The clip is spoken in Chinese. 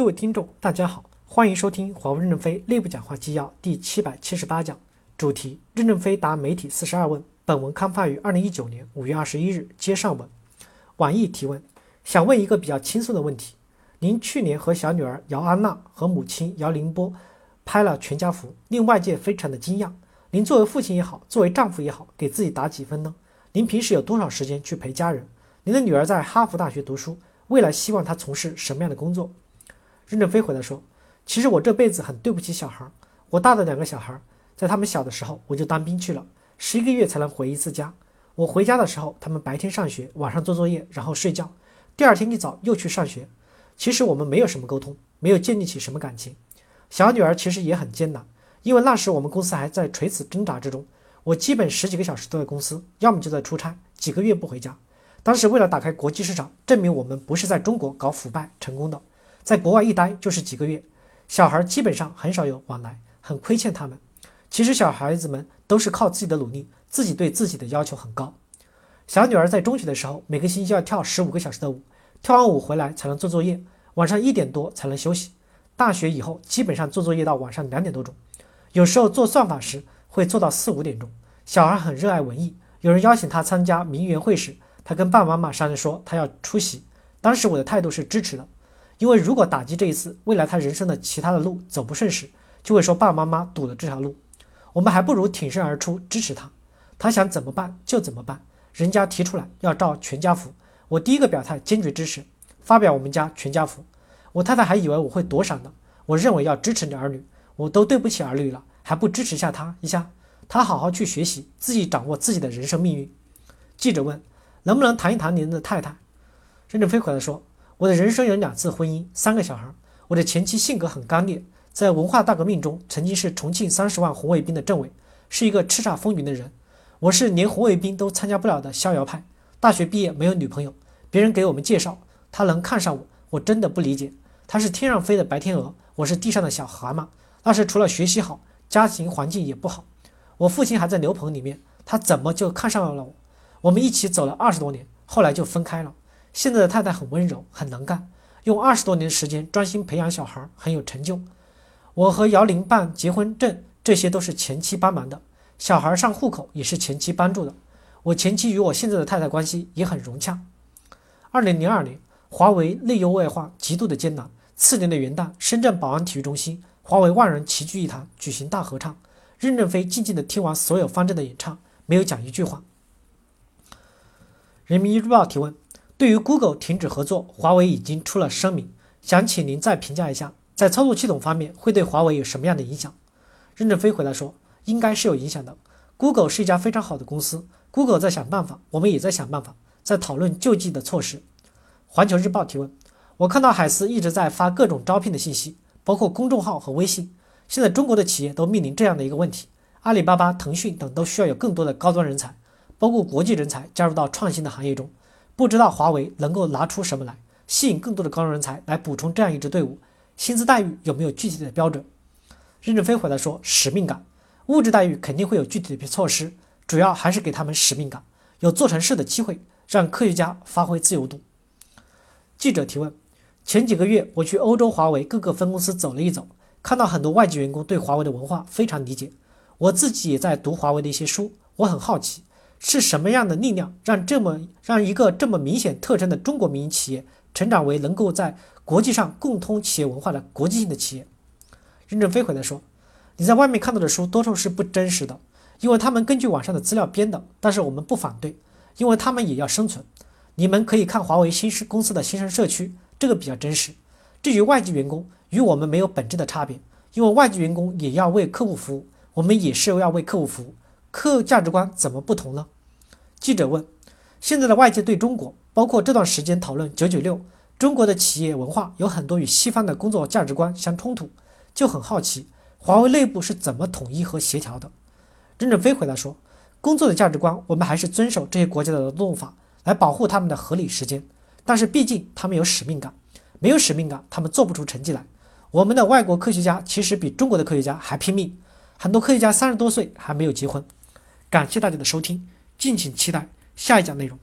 各位听众，大家好，欢迎收听华为任正非内部讲话纪要第七百七十八讲，主题：任正非答媒体四十二问。本文刊发于二零一九年五月二十一日，接上文。网易提问：想问一个比较轻松的问题，您去年和小女儿姚安娜和母亲姚凌波拍了全家福，令外界非常的惊讶。您作为父亲也好，作为丈夫也好，给自己打几分呢？您平时有多少时间去陪家人？您的女儿在哈佛大学读书，未来希望她从事什么样的工作？任正非回答说：“其实我这辈子很对不起小孩。我大的两个小孩，在他们小的时候我就当兵去了，十一个月才能回一次家。我回家的时候，他们白天上学，晚上做作业，然后睡觉，第二天一早又去上学。其实我们没有什么沟通，没有建立起什么感情。小女儿其实也很艰难，因为那时我们公司还在垂死挣扎之中，我基本十几个小时都在公司，要么就在出差，几个月不回家。”当时为了打开国际市场，证明我们不是在中国搞腐败成功的，在国外一待就是几个月，小孩基本上很少有往来，很亏欠他们。其实小孩子们都是靠自己的努力，自己对自己的要求很高。小女儿在中学的时候，每个星期要跳十五个小时的舞，跳完舞回来才能做作业，晚上一点多才能休息。大学以后基本上做作业到晚上两点多钟，有时候做算法时会做到四五点钟。小孩很热爱文艺，有人邀请他参加名媛会时。他跟爸爸妈妈商量说，他要出席。当时我的态度是支持的，因为如果打击这一次，未来他人生的其他的路走不顺时，就会说爸爸妈妈堵了这条路。我们还不如挺身而出支持他。他想怎么办就怎么办，人家提出来要照全家福，我第一个表态坚决支持，发表我们家全家福。我太太还以为我会躲闪呢。我认为要支持你儿女，我都对不起儿女了，还不支持下他一下？他好好去学习，自己掌握自己的人生命运。记者问。能不能谈一谈您的太太？任正非回答说：“我的人生有两次婚姻，三个小孩。我的前妻性格很刚烈，在文化大革命中曾经是重庆三十万红卫兵的政委，是一个叱咤风云的人。我是连红卫兵都参加不了的逍遥派。大学毕业没有女朋友，别人给我们介绍，他能看上我，我真的不理解。他是天上飞的白天鹅，我是地上的小蛤蟆。那时除了学习好，家庭环境也不好。我父亲还在牛棚里面，他怎么就看上了我？”我们一起走了二十多年，后来就分开了。现在的太太很温柔，很能干，用二十多年的时间专心培养小孩，很有成就。我和姚玲办结婚证，这些都是前妻帮忙的。小孩上户口也是前妻帮助的。我前妻与我现在的太太关系也很融洽。二零零二年，华为内忧外患，极度的艰难。次年的元旦，深圳宝安体育中心，华为万人齐聚一堂，举行大合唱。任正非静静地听完所有方阵的演唱，没有讲一句话。人民日报提问：对于 Google 停止合作，华为已经出了声明，想请您再评价一下，在操作系统方面会对华为有什么样的影响？任正非回答说：应该是有影响的。Google 是一家非常好的公司，Google 在想办法，我们也在想办法，在讨论救济的措施。环球日报提问：我看到海思一直在发各种招聘的信息，包括公众号和微信。现在中国的企业都面临这样的一个问题，阿里巴巴、腾讯等都需要有更多的高端人才。包括国际人才加入到创新的行业中，不知道华为能够拿出什么来吸引更多的高端人才来补充这样一支队伍？薪资待遇有没有具体的标准？任正非回答说：使命感，物质待遇肯定会有具体的措施，主要还是给他们使命感，有做成事的机会，让科学家发挥自由度。记者提问：前几个月我去欧洲华为各个分公司走了一走，看到很多外籍员工对华为的文化非常理解，我自己也在读华为的一些书，我很好奇。是什么样的力量让这么让一个这么明显特征的中国民营企业成长为能够在国际上共通企业文化的国际性的企业？任正非回答说：“你在外面看到的书多数是不真实的，因为他们根据网上的资料编的。但是我们不反对，因为他们也要生存。你们可以看华为新生公司的新生社区，这个比较真实。至于外籍员工，与我们没有本质的差别，因为外籍员工也要为客户服务，我们也是要为客户服务。”客价值观怎么不同呢？记者问：现在的外界对中国，包括这段时间讨论“九九六”，中国的企业文化有很多与西方的工作价值观相冲突，就很好奇华为内部是怎么统一和协调的。任正非回答说：工作的价值观，我们还是遵守这些国家的劳动法来保护他们的合理时间，但是毕竟他们有使命感，没有使命感，他们做不出成绩来。我们的外国科学家其实比中国的科学家还拼命，很多科学家三十多岁还没有结婚。感谢大家的收听，敬请期待下一讲内容。